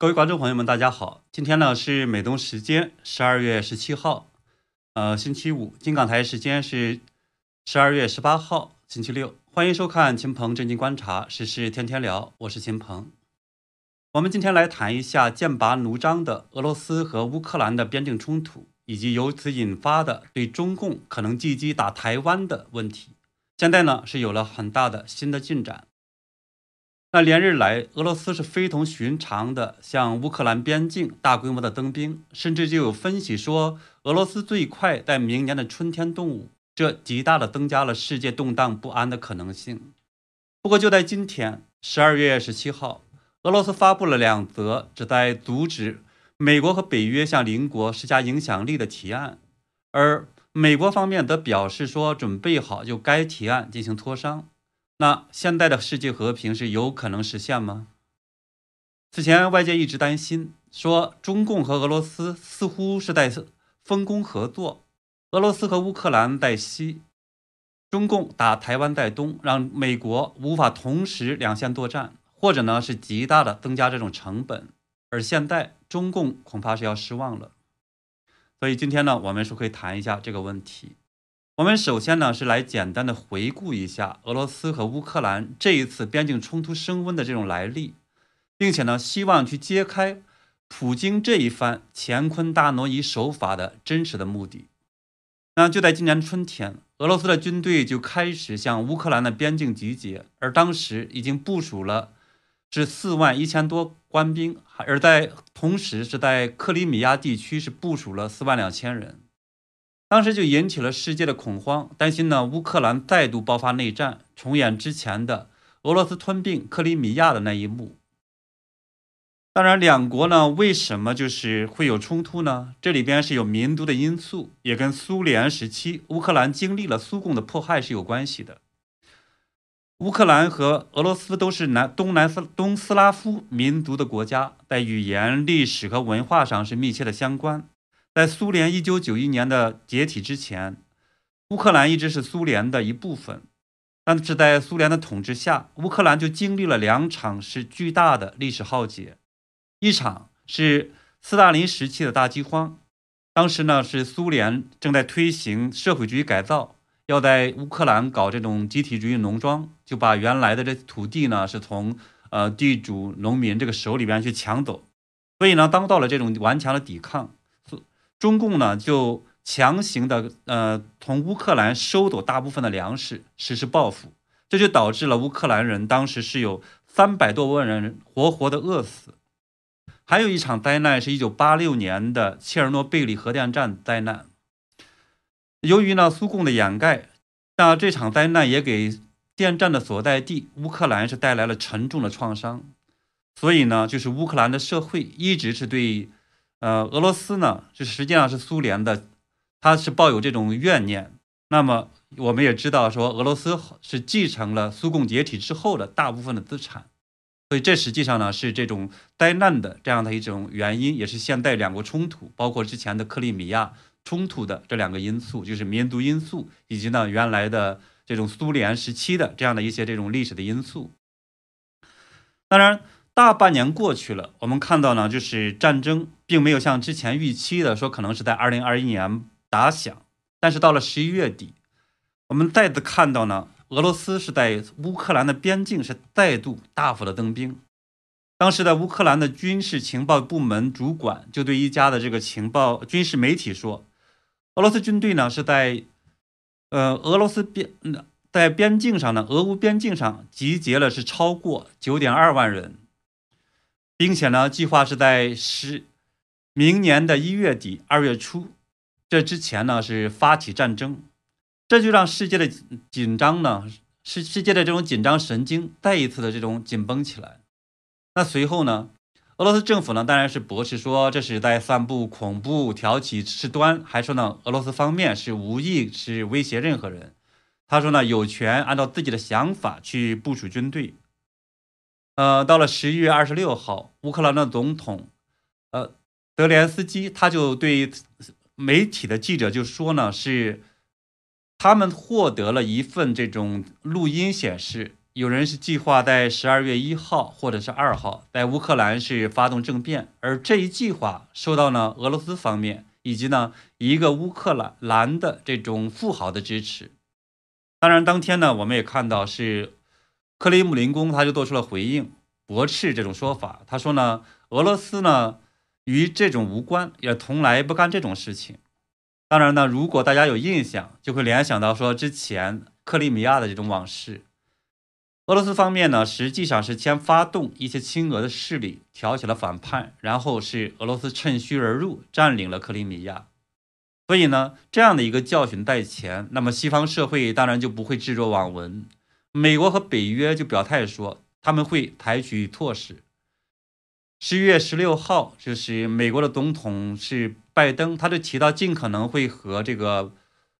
各位观众朋友们，大家好！今天呢是美东时间十二月十七号，呃，星期五；金港台时间是十二月十八号，星期六。欢迎收看秦鹏正经观察，时事天天聊，我是秦鹏。我们今天来谈一下剑拔弩张的俄罗斯和乌克兰的边境冲突，以及由此引发的对中共可能积极打台湾的问题。现在呢是有了很大的新的进展。那连日来，俄罗斯是非同寻常的向乌克兰边境大规模的增兵，甚至就有分析说，俄罗斯最快在明年的春天动武，这极大的增加了世界动荡不安的可能性。不过就在今天，十二月十七号，俄罗斯发布了两则旨在阻止美国和北约向邻国施加影响力的提案，而美国方面则表示说，准备好就该提案进行磋商。那现在的世界和平是有可能实现吗？此前外界一直担心，说中共和俄罗斯似乎是在分工合作，俄罗斯和乌克兰在西，中共打台湾在东，让美国无法同时两线作战，或者呢是极大的增加这种成本。而现在中共恐怕是要失望了，所以今天呢，我们是可以谈一下这个问题。我们首先呢是来简单的回顾一下俄罗斯和乌克兰这一次边境冲突升温的这种来历，并且呢希望去揭开普京这一番乾坤大挪移手法的真实的目的。那就在今年春天，俄罗斯的军队就开始向乌克兰的边境集结，而当时已经部署了是四万一千多官兵，而在同时是在克里米亚地区是部署了四万两千人。当时就引起了世界的恐慌，担心呢乌克兰再度爆发内战，重演之前的俄罗斯吞并克里米亚的那一幕。当然，两国呢为什么就是会有冲突呢？这里边是有民族的因素，也跟苏联时期乌克兰经历了苏共的迫害是有关系的。乌克兰和俄罗斯都是南东南斯东斯拉夫民族的国家，在语言、历史和文化上是密切的相关。在苏联一九九一年的解体之前，乌克兰一直是苏联的一部分。但是在苏联的统治下，乌克兰就经历了两场是巨大的历史浩劫。一场是斯大林时期的大饥荒，当时呢是苏联正在推行社会主义改造，要在乌克兰搞这种集体主义农庄，就把原来的这土地呢是从呃地主农民这个手里边去抢走，所以呢当到了这种顽强的抵抗。中共呢就强行的呃从乌克兰收走大部分的粮食，实施报复，这就导致了乌克兰人当时是有三百多万人活活的饿死。还有一场灾难是一九八六年的切尔诺贝利核电站灾难。由于呢苏共的掩盖，那这场灾难也给电站的所在地乌克兰是带来了沉重的创伤。所以呢，就是乌克兰的社会一直是对。呃，俄罗斯呢，是实际上是苏联的，他是抱有这种怨念。那么我们也知道，说俄罗斯是继承了苏共解体之后的大部分的资产，所以这实际上呢是这种灾难的这样的一种原因，也是现代两国冲突，包括之前的克里米亚冲突的这两个因素，就是民族因素，以及呢原来的这种苏联时期的这样的一些这种历史的因素。当然。大半年过去了，我们看到呢，就是战争并没有像之前预期的说可能是在二零二一年打响，但是到了十一月底，我们再次看到呢，俄罗斯是在乌克兰的边境是再度大幅的增兵。当时的乌克兰的军事情报部门主管就对一家的这个情报军事媒体说，俄罗斯军队呢是在呃俄罗斯边在边境上呢，俄乌边境上集结了是超过九点二万人。并且呢，计划是在十明年的一月底、二月初，这之前呢是发起战争，这就让世界的紧张呢，世世界的这种紧张神经再一次的这种紧绷起来。那随后呢，俄罗斯政府呢当然是驳斥说这是在散布恐怖、挑起事端，还说呢俄罗斯方面是无意是威胁任何人。他说呢有权按照自己的想法去部署军队。呃，到了十一月二十六号，乌克兰的总统，呃，泽连斯基他就对媒体的记者就说呢，是他们获得了一份这种录音显示，有人是计划在十二月一号或者是二号在乌克兰是发动政变，而这一计划受到呢俄罗斯方面以及呢一个乌克兰兰的这种富豪的支持。当然，当天呢我们也看到是克里姆林宫他就做出了回应，驳斥这种说法。他说呢俄罗斯呢与这种无关，也从来不干这种事情。当然呢，如果大家有印象，就会联想到说之前克里米亚的这种往事。俄罗斯方面呢，实际上是先发动一些亲俄的势力，挑起了反叛，然后是俄罗斯趁虚而入，占领了克里米亚。所以呢，这样的一个教训在前，那么西方社会当然就不会置若罔闻。美国和北约就表态说，他们会采取措施。十一月十六号，就是美国的总统是拜登，他就提到尽可能会和这个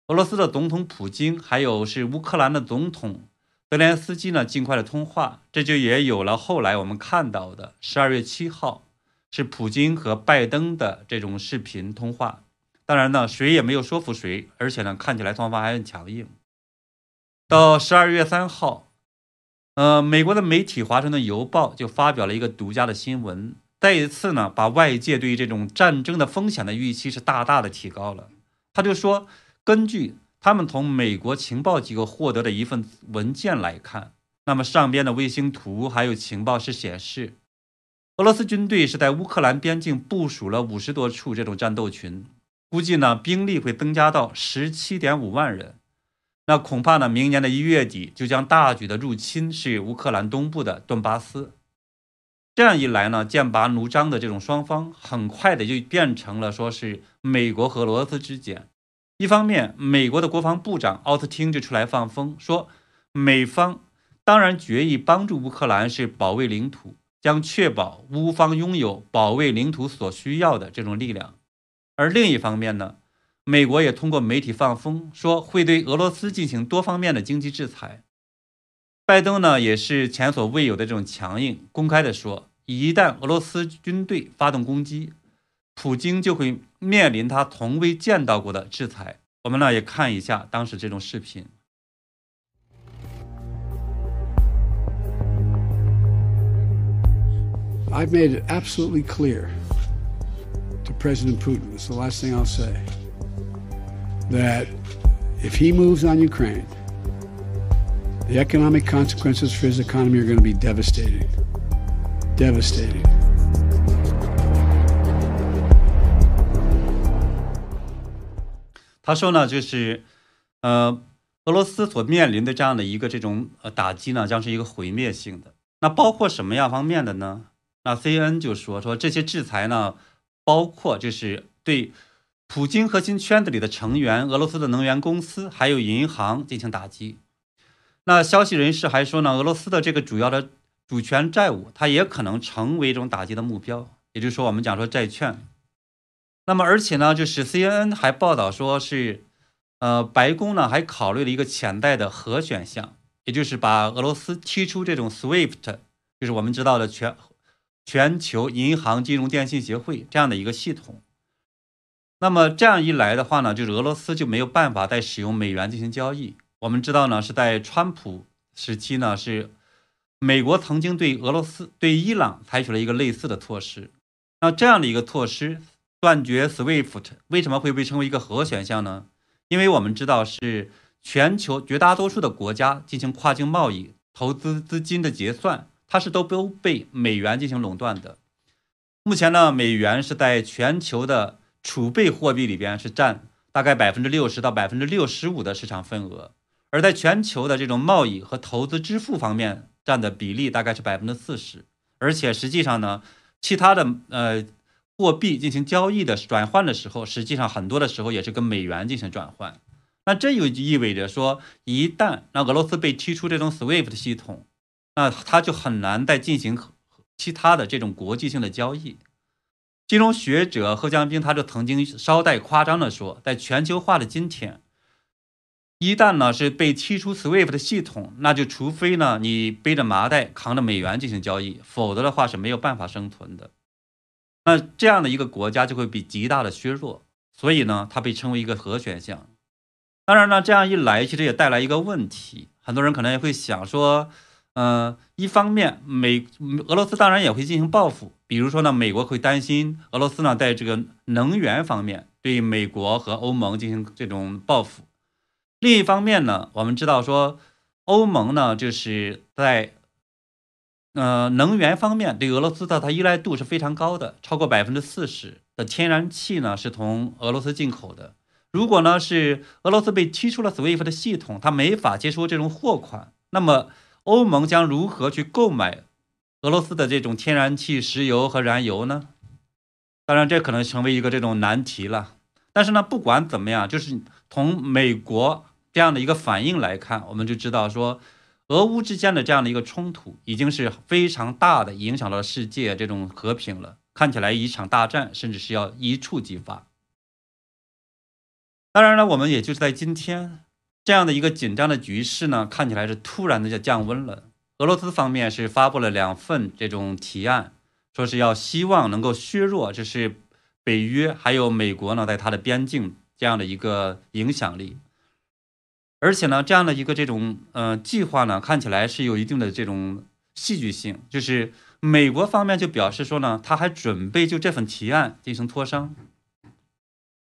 俄罗斯的总统普京，还有是乌克兰的总统。泽连斯基呢，尽快的通话，这就也有了后来我们看到的十二月七号是普京和拜登的这种视频通话。当然呢，谁也没有说服谁，而且呢，看起来双方还很强硬。到十二月三号，呃，美国的媒体《华盛顿邮报》就发表了一个独家的新闻，再一次呢，把外界对于这种战争的风险的预期是大大的提高了。他就说，根据。他们从美国情报机构获得的一份文件来看，那么上边的卫星图还有情报是显示，俄罗斯军队是在乌克兰边境部署了五十多处这种战斗群，估计呢兵力会增加到十七点五万人。那恐怕呢明年的一月底就将大举的入侵是乌克兰东部的顿巴斯。这样一来呢，剑拔弩张的这种双方，很快的就变成了说是美国和俄罗斯之间。一方面，美国的国防部长奥斯汀就出来放风说，美方当然决意帮助乌克兰是保卫领土，将确保乌方拥有保卫领土所需要的这种力量。而另一方面呢，美国也通过媒体放风说，会对俄罗斯进行多方面的经济制裁。拜登呢，也是前所未有的这种强硬，公开的说，一旦俄罗斯军队发动攻击。普京就会面临他从未见到过的制裁。我们呢也看一下当时这种视频。I've made it absolutely clear to President Putin, it's the last thing I'll say, that if he moves on Ukraine, the economic consequences for his economy are going to be devastating. Devastating. 他说呢，就是，呃，俄罗斯所面临的这样的一个这种呃打击呢，将是一个毁灭性的。那包括什么样方面的呢？那 C N 就说说这些制裁呢，包括就是对普京核心圈子里的成员、俄罗斯的能源公司还有银行进行打击。那消息人士还说呢，俄罗斯的这个主要的主权债务，它也可能成为一种打击的目标。也就是说，我们讲说债券。那么，而且呢，就是 CNN 还报道说是，呃，白宫呢还考虑了一个潜在的核选项，也就是把俄罗斯踢出这种 SWIFT，就是我们知道的全全球银行金融电信协会这样的一个系统。那么这样一来的话呢，就是俄罗斯就没有办法再使用美元进行交易。我们知道呢，是在川普时期呢，是美国曾经对俄罗斯、对伊朗采取了一个类似的措施。那这样的一个措施。断绝 SWIFT 为什么会被称为一个核选项呢？因为我们知道是全球绝大多数的国家进行跨境贸易、投资资金的结算，它是都都被美元进行垄断的。目前呢，美元是在全球的储备货币里边是占大概百分之六十到百分之六十五的市场份额，而在全球的这种贸易和投资支付方面占的比例大概是百分之四十，而且实际上呢，其他的呃。货币进行交易的转换的时候，实际上很多的时候也是跟美元进行转换。那这就意味着说，一旦那俄罗斯被踢出这种 SWIFT 系统，那它就很难再进行其他的这种国际性的交易。金融学者贺江兵他就曾经稍带夸张的说，在全球化的今天，一旦呢是被踢出 SWIFT 系统，那就除非呢你背着麻袋扛着美元进行交易，否则的话是没有办法生存的。那这样的一个国家就会被极大的削弱，所以呢，它被称为一个核选项。当然呢，这样一来，其实也带来一个问题，很多人可能也会想说，嗯，一方面美俄罗斯当然也会进行报复，比如说呢，美国会担心俄罗斯呢在这个能源方面对美国和欧盟进行这种报复。另一方面呢，我们知道说欧盟呢就是在呃能源方面对俄罗斯的它依赖度是非常高的，超过百分之四十的天然气呢是从俄罗斯进口的。如果呢是俄罗斯被踢出了 SWIFT 的系统，它没法接收这种货款，那么。欧盟将如何去购买俄罗斯的这种天然气、石油和燃油呢？当然，这可能成为一个这种难题了。但是呢，不管怎么样，就是从美国这样的一个反应来看，我们就知道说，俄乌之间的这样的一个冲突已经是非常大的影响到世界这种和平了。看起来一场大战甚至是要一触即发。当然了，我们也就是在今天。这样的一个紧张的局势呢，看起来是突然的就降温了。俄罗斯方面是发布了两份这种提案，说是要希望能够削弱，就是北约还有美国呢在它的边境这样的一个影响力。而且呢，这样的一个这种呃计划呢，看起来是有一定的这种戏剧性。就是美国方面就表示说呢，他还准备就这份提案进行磋商，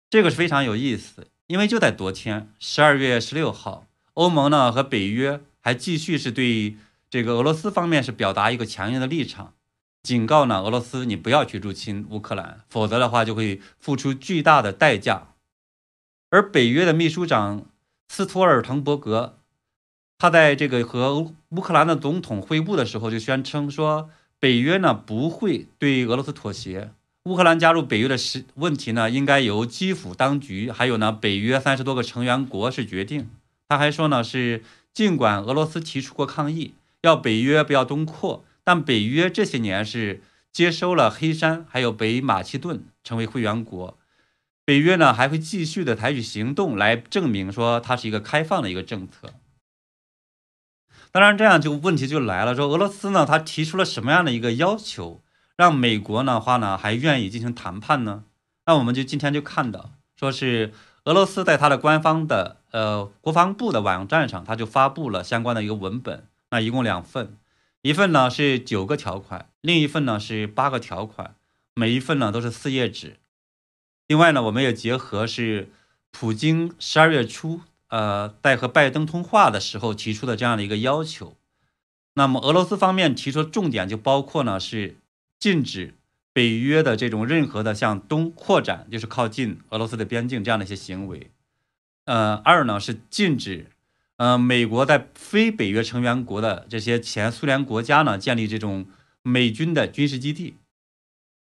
这个是非常有意思。因为就在昨天，十二月十六号，欧盟呢和北约还继续是对这个俄罗斯方面是表达一个强硬的立场，警告呢俄罗斯你不要去入侵乌克兰，否则的话就会付出巨大的代价。而北约的秘书长斯托尔滕伯格，他在这个和乌克兰的总统会晤的时候就宣称说，北约呢不会对俄罗斯妥协。乌克兰加入北约的时问题呢，应该由基辅当局还有呢北约三十多个成员国是决定。他还说呢，是尽管俄罗斯提出过抗议，要北约不要东扩，但北约这些年是接收了黑山还有北马其顿成为会员国。北约呢还会继续的采取行动来证明说它是一个开放的一个政策。当然，这样就问题就来了，说俄罗斯呢，他提出了什么样的一个要求？让美国的话呢，还愿意进行谈判呢？那我们就今天就看到，说是俄罗斯在它的官方的呃国防部的网站上，它就发布了相关的一个文本。那一共两份，一份呢是九个条款，另一份呢是八个条款，每一份呢都是四页纸。另外呢，我们也结合是普京十二月初呃在和拜登通话的时候提出的这样的一个要求。那么俄罗斯方面提出的重点就包括呢是。禁止北约的这种任何的向东扩展，就是靠近俄罗斯的边境这样的一些行为。呃，二呢是禁止，呃，美国在非北约成员国的这些前苏联国家呢建立这种美军的军事基地。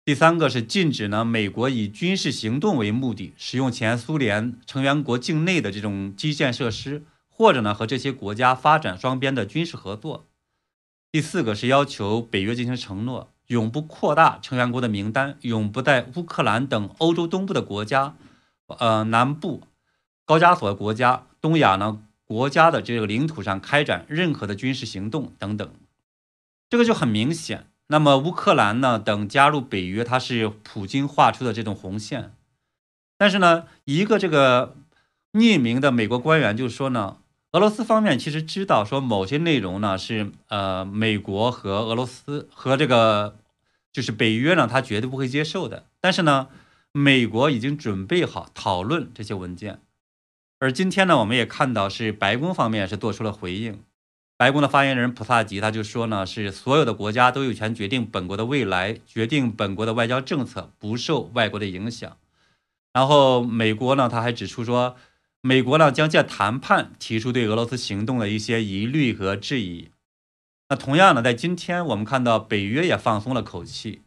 第三个是禁止呢美国以军事行动为目的使用前苏联成员国境内的这种基建设施，或者呢和这些国家发展双边的军事合作。第四个是要求北约进行承诺。永不扩大成员国的名单，永不在乌克兰等欧洲东部的国家、呃南部高加索国家、东亚呢国家的这个领土上开展任何的军事行动等等。这个就很明显。那么乌克兰呢等加入北约，它是普京画出的这种红线。但是呢，一个这个匿名的美国官员就说呢。俄罗斯方面其实知道，说某些内容呢是呃美国和俄罗斯和这个就是北约呢，他绝对不会接受的。但是呢，美国已经准备好讨论这些文件。而今天呢，我们也看到是白宫方面是做出了回应。白宫的发言人普萨吉他就说呢，是所有的国家都有权决定本国的未来，决定本国的外交政策，不受外国的影响。然后美国呢，他还指出说。美国呢将借谈判提出对俄罗斯行动的一些疑虑和质疑。那同样呢，在今天我们看到北约也放松了口气。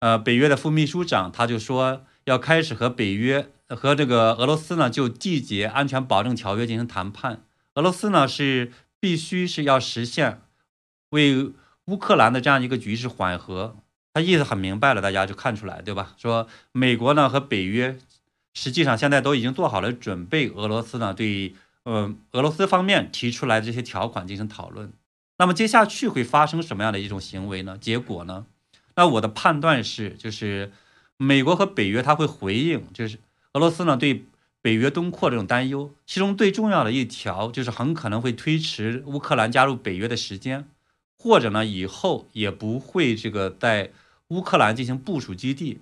呃，北约的副秘书长他就说要开始和北约和这个俄罗斯呢就缔结安全保证条约进行谈判。俄罗斯呢是必须是要实现为乌克兰的这样一个局势缓和。他意思很明白了，大家就看出来对吧？说美国呢和北约。实际上，现在都已经做好了准备。俄罗斯呢，对呃俄罗斯方面提出来的这些条款进行讨论。那么接下去会发生什么样的一种行为呢？结果呢？那我的判断是，就是美国和北约他会回应，就是俄罗斯呢对北约东扩这种担忧。其中最重要的一条就是很可能会推迟乌克兰加入北约的时间，或者呢以后也不会这个在乌克兰进行部署基地。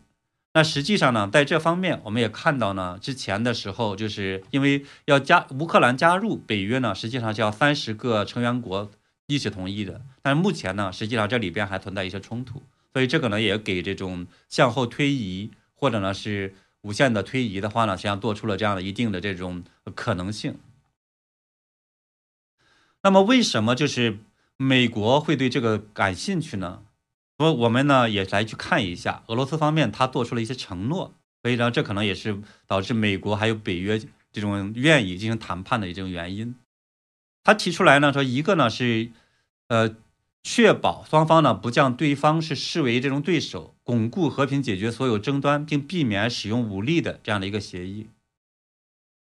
那实际上呢，在这方面我们也看到呢，之前的时候就是因为要加乌克兰加入北约呢，实际上是要三十个成员国一起同意的。但是目前呢，实际上这里边还存在一些冲突，所以这个呢也给这种向后推移或者呢是无限的推移的话呢，实际上做出了这样的一定的这种可能性。那么为什么就是美国会对这个感兴趣呢？说我们呢也来去看一下俄罗斯方面他做出了一些承诺，所以呢这可能也是导致美国还有北约这种愿意进行谈判的一种原因。他提出来呢说一个呢是，呃，确保双方呢不将对方是视为这种对手，巩固和平解决所有争端，并避免使用武力的这样的一个协议。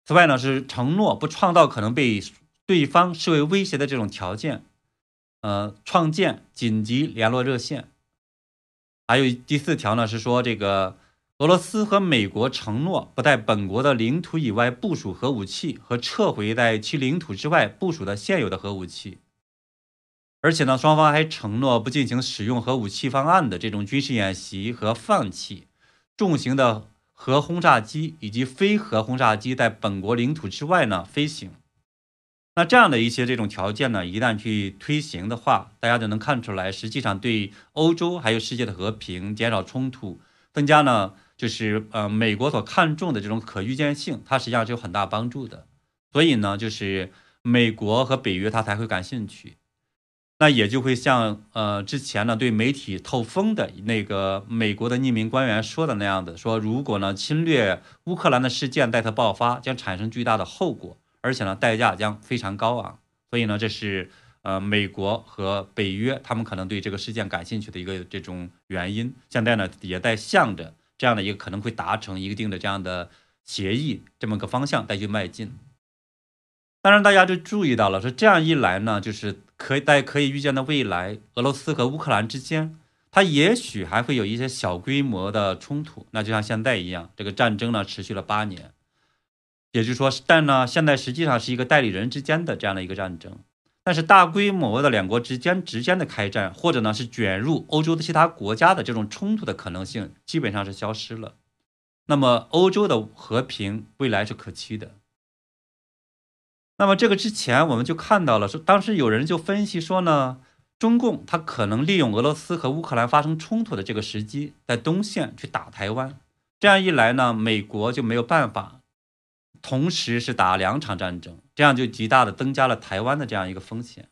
此外呢是承诺不创造可能被对方视为威胁的这种条件。呃，创建紧急联络热线。还有第四条呢，是说这个俄罗斯和美国承诺不在本国的领土以外部署核武器和撤回在其领土之外部署的现有的核武器。而且呢，双方还承诺不进行使用核武器方案的这种军事演习和放弃重型的核轰炸机以及非核轰炸机在本国领土之外呢飞行。那这样的一些这种条件呢，一旦去推行的话，大家就能看出来，实际上对欧洲还有世界的和平、减少冲突、增加呢，就是呃美国所看重的这种可预见性，它实际上是有很大帮助的。所以呢，就是美国和北约它才会感兴趣。那也就会像呃之前呢对媒体透风的那个美国的匿名官员说的那样的，说如果呢侵略乌克兰的事件再次爆发，将产生巨大的后果。而且呢，代价将非常高昂，所以呢，这是呃美国和北约他们可能对这个事件感兴趣的一个这种原因。现在呢，也在向着这样的一个可能会达成一定的这样的协议这么个方向再去迈进。当然，大家就注意到了，说这样一来呢，就是可以在可以预见的未来，俄罗斯和乌克兰之间，它也许还会有一些小规模的冲突。那就像现在一样，这个战争呢持续了八年。也就是说，但呢，现在实际上是一个代理人之间的这样的一个战争，但是大规模的两国之间之间的开战，或者呢是卷入欧洲的其他国家的这种冲突的可能性，基本上是消失了。那么，欧洲的和平未来是可期的。那么，这个之前我们就看到了，说当时有人就分析说呢，中共他可能利用俄罗斯和乌克兰发生冲突的这个时机，在东线去打台湾。这样一来呢，美国就没有办法。同时是打两场战争，这样就极大的增加了台湾的这样一个风险。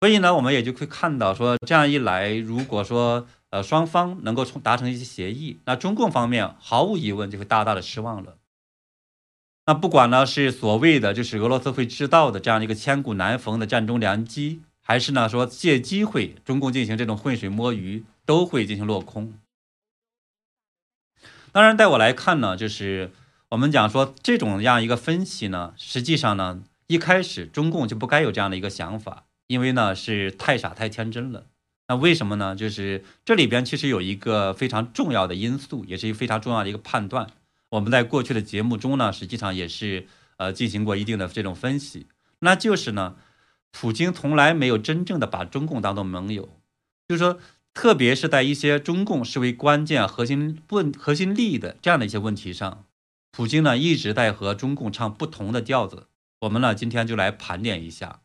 所以呢，我们也就可以看到，说这样一来，如果说呃双方能够从达成一些协议，那中共方面毫无疑问就会大大的失望了。那不管呢是所谓的就是俄罗斯会制造的这样一个千古难逢的战中良机，还是呢说借机会中共进行这种浑水摸鱼，都会进行落空。当然，在我来看呢，就是。我们讲说这种样一个分析呢，实际上呢，一开始中共就不该有这样的一个想法，因为呢是太傻太天真了。那为什么呢？就是这里边其实有一个非常重要的因素，也是一个非常重要的一个判断。我们在过去的节目中呢，实际上也是呃进行过一定的这种分析，那就是呢，普京从来没有真正的把中共当做盟友，就是说，特别是在一些中共视为关键核心问核心利益的这样的一些问题上。普京呢一直在和中共唱不同的调子，我们呢今天就来盘点一下。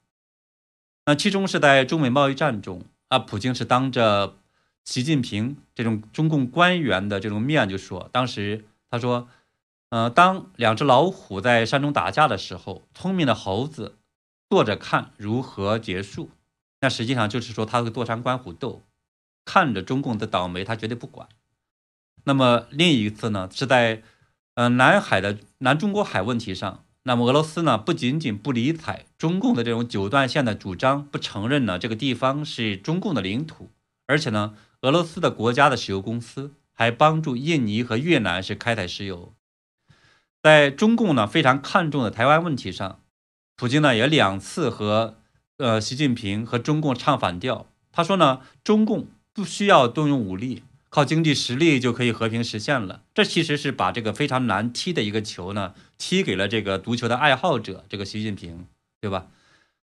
那其中是在中美贸易战中啊，普京是当着习近平这种中共官员的这种面就说，当时他说，呃，当两只老虎在山中打架的时候，聪明的猴子坐着看如何结束。那实际上就是说他会坐山观虎斗，看着中共的倒霉，他绝对不管。那么另一次呢是在。呃，南海的南中国海问题上，那么俄罗斯呢不仅仅不理睬中共的这种九段线的主张，不承认呢这个地方是中共的领土，而且呢，俄罗斯的国家的石油公司还帮助印尼和越南是开采石油。在中共呢非常看重的台湾问题上，普京呢也两次和呃习近平和中共唱反调，他说呢中共不需要动用武力。靠经济实力就可以和平实现了，这其实是把这个非常难踢的一个球呢，踢给了这个足球的爱好者，这个习近平，对吧？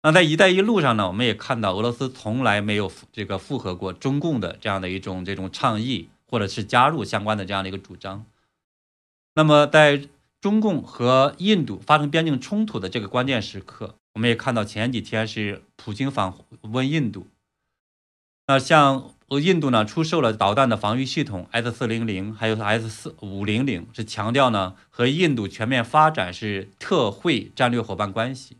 那在“一带一路”上呢，我们也看到俄罗斯从来没有这个附和过中共的这样的一种这种倡议，或者是加入相关的这样的一个主张。那么，在中共和印度发生边境冲突的这个关键时刻，我们也看到前几天是普京访问印度，那像。和印度呢出售了导弹的防御系统 S 四零零，还有 S 四五零零，是强调呢和印度全面发展是特惠战略伙伴关系。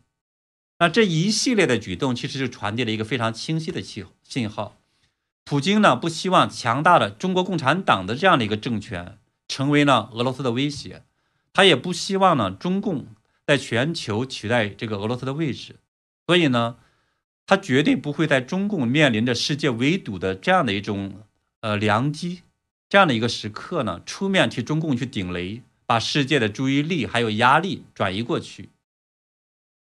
那这一系列的举动，其实是传递了一个非常清晰的信信号。普京呢不希望强大的中国共产党的这样的一个政权成为呢俄罗斯的威胁，他也不希望呢中共在全球取代这个俄罗斯的位置，所以呢。他绝对不会在中共面临着世界围堵的这样的一种呃良机，这样的一个时刻呢，出面替中共去顶雷，把世界的注意力还有压力转移过去。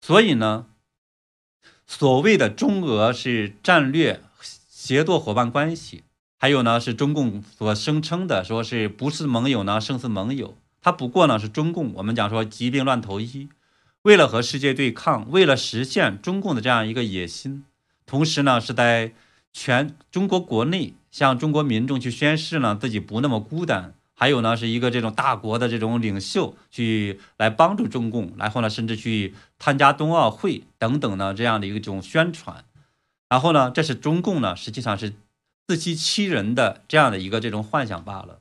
所以呢，所谓的中俄是战略协作伙伴关系，还有呢是中共所声称的说是不是盟友呢胜似盟友，它不过呢是中共我们讲说疾病乱投医。为了和世界对抗，为了实现中共的这样一个野心，同时呢，是在全中国国内向中国民众去宣示呢自己不那么孤单，还有呢是一个这种大国的这种领袖去来帮助中共，然后呢甚至去参加冬奥会等等呢这样的一种宣传，然后呢这是中共呢实际上是自欺欺人的这样的一个这种幻想罢了。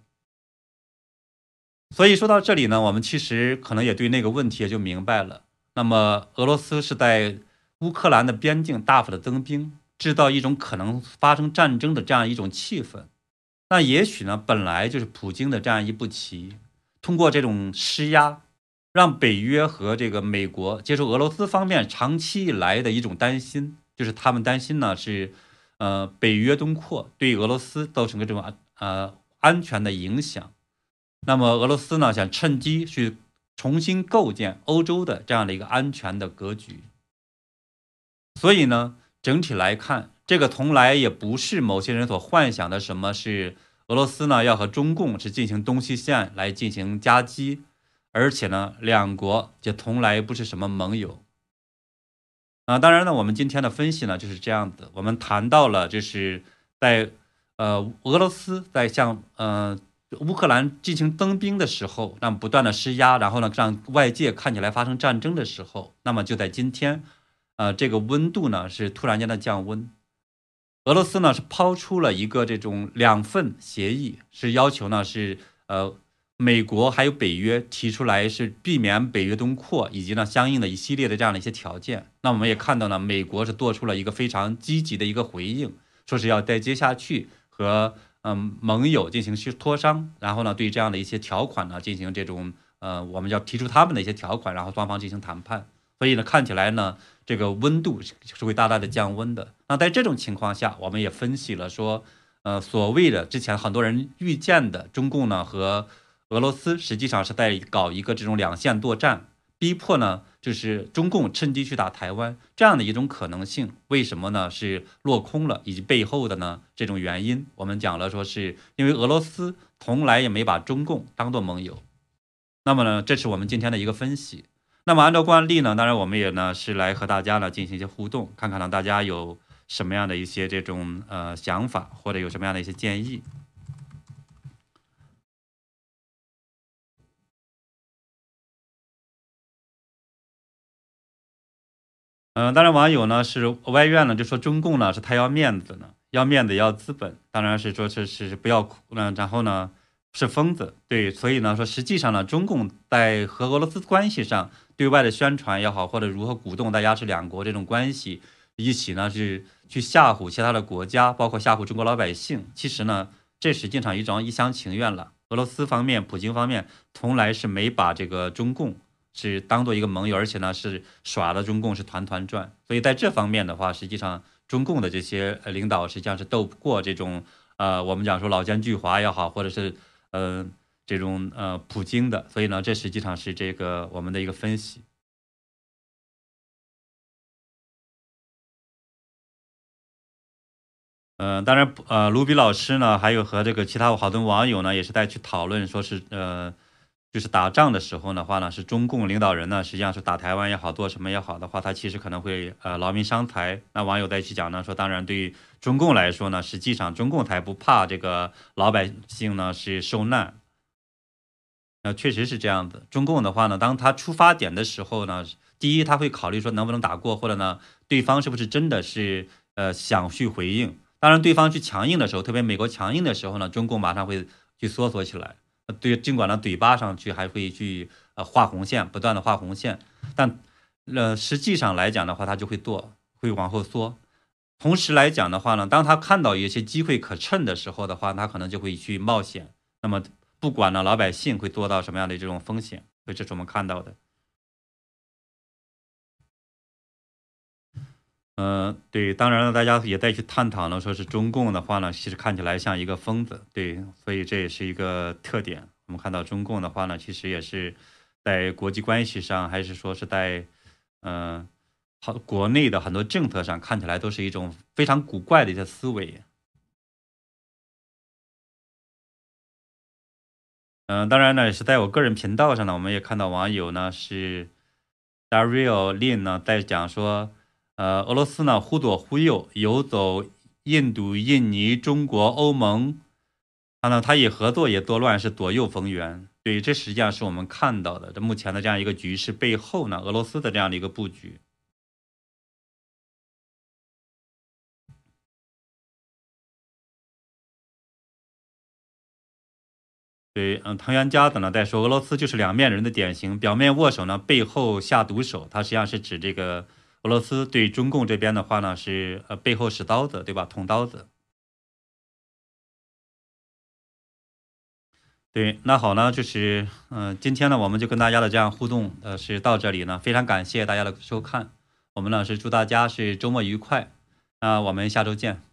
所以说到这里呢，我们其实可能也对那个问题也就明白了。那么，俄罗斯是在乌克兰的边境大幅的增兵，制造一种可能发生战争的这样一种气氛。那也许呢，本来就是普京的这样一步棋，通过这种施压，让北约和这个美国接受俄罗斯方面长期以来的一种担心，就是他们担心呢是，呃，北约东扩对俄罗斯造成这种呃安全的影响。那么俄罗斯呢想趁机去。重新构建欧洲的这样的一个安全的格局，所以呢，整体来看，这个从来也不是某些人所幻想的什么是俄罗斯呢要和中共是进行东西线来进行夹击，而且呢，两国也从来不是什么盟友。啊，当然呢，我们今天的分析呢就是这样子，我们谈到了就是在呃俄罗斯在向呃。乌克兰进行增兵的时候，那么不断的施压，然后呢，让外界看起来发生战争的时候，那么就在今天，呃，这个温度呢是突然间的降温。俄罗斯呢是抛出了一个这种两份协议，是要求呢是呃美国还有北约提出来是避免北约东扩，以及呢相应的一系列的这样的一些条件。那我们也看到呢，美国是做出了一个非常积极的一个回应，说是要再接下去和。嗯，盟友进行去磋商，然后呢，对这样的一些条款呢进行这种呃，我们要提出他们的一些条款，然后双方进行谈判。所以呢，看起来呢，这个温度是会大大的降温的。那在这种情况下，我们也分析了说，呃，所谓的之前很多人预见的中共呢和俄罗斯实际上是在搞一个这种两线作战。逼迫呢，就是中共趁机去打台湾这样的一种可能性，为什么呢？是落空了，以及背后的呢这种原因，我们讲了，说是因为俄罗斯从来也没把中共当做盟友。那么呢，这是我们今天的一个分析。那么按照惯例呢，当然我们也呢是来和大家呢进行一些互动，看看呢大家有什么样的一些这种呃想法，或者有什么样的一些建议。嗯，当然，网友呢是歪院呢，就说中共呢是他要面子呢，要面子要资本，当然是说是是不要，嗯，然后呢是疯子，对，所以呢说实际上呢，中共在和俄罗斯关系上对外的宣传也好，或者如何鼓动大家是两国这种关系一起呢是去吓唬其他的国家，包括吓唬中国老百姓，其实呢这实际上一种一厢情愿了。俄罗斯方面、普京方面从来是没把这个中共。是当做一个盟友，而且呢是耍的中共是团团转，所以在这方面的话，实际上中共的这些领导实际上是斗不过这种呃我们讲说老奸巨猾也好，或者是呃这种呃普京的，所以呢这实际上是这个我们的一个分析。嗯，当然呃卢比老师呢，还有和这个其他好多网友呢，也是在去讨论，说是呃。就是打仗的时候的话呢，是中共领导人呢，实际上是打台湾也好，做什么也好的话，他其实可能会呃劳民伤财。那网友再去讲呢，说当然对于中共来说呢，实际上中共才不怕这个老百姓呢是受难。那确实是这样子。中共的话呢，当他出发点的时候呢，第一他会考虑说能不能打过，或者呢对方是不是真的是呃想去回应。当然对方去强硬的时候，特别美国强硬的时候呢，中共马上会去缩缩起来。对，尽管呢，嘴巴上去还会去呃画红线，不断的画红线，但呃实际上来讲的话，他就会做，会往后缩。同时来讲的话呢，当他看到一些机会可乘的时候的话，他可能就会去冒险。那么不管呢，老百姓会做到什么样的这种风险，所以这是我们看到的。嗯，对，当然了，大家也在去探讨呢，说是中共的话呢，其实看起来像一个疯子，对，所以这也是一个特点。我们看到中共的话呢，其实也是在国际关系上，还是说是在嗯，好国内的很多政策上，看起来都是一种非常古怪的一些思维。嗯，当然呢，也是在我个人频道上呢，我们也看到网友呢是 Dario Lin 呢在讲说。呃，俄罗斯呢忽左忽右，游走印度、印尼、中国、欧盟，啊，呢，他以合作也作乱，是左右逢源。对，这实际上是我们看到的，这目前的这样一个局势背后呢，俄罗斯的这样的一个布局。对，嗯，藤原佳等呢在说，俄罗斯就是两面人的典型，表面握手呢，背后下毒手。他实际上是指这个。俄罗斯对中共这边的话呢，是呃背后使刀子，对吧？捅刀子。对，那好呢，就是嗯，今天呢，我们就跟大家的这样互动，呃，是到这里呢，非常感谢大家的收看。我们呢是祝大家是周末愉快，那我们下周见。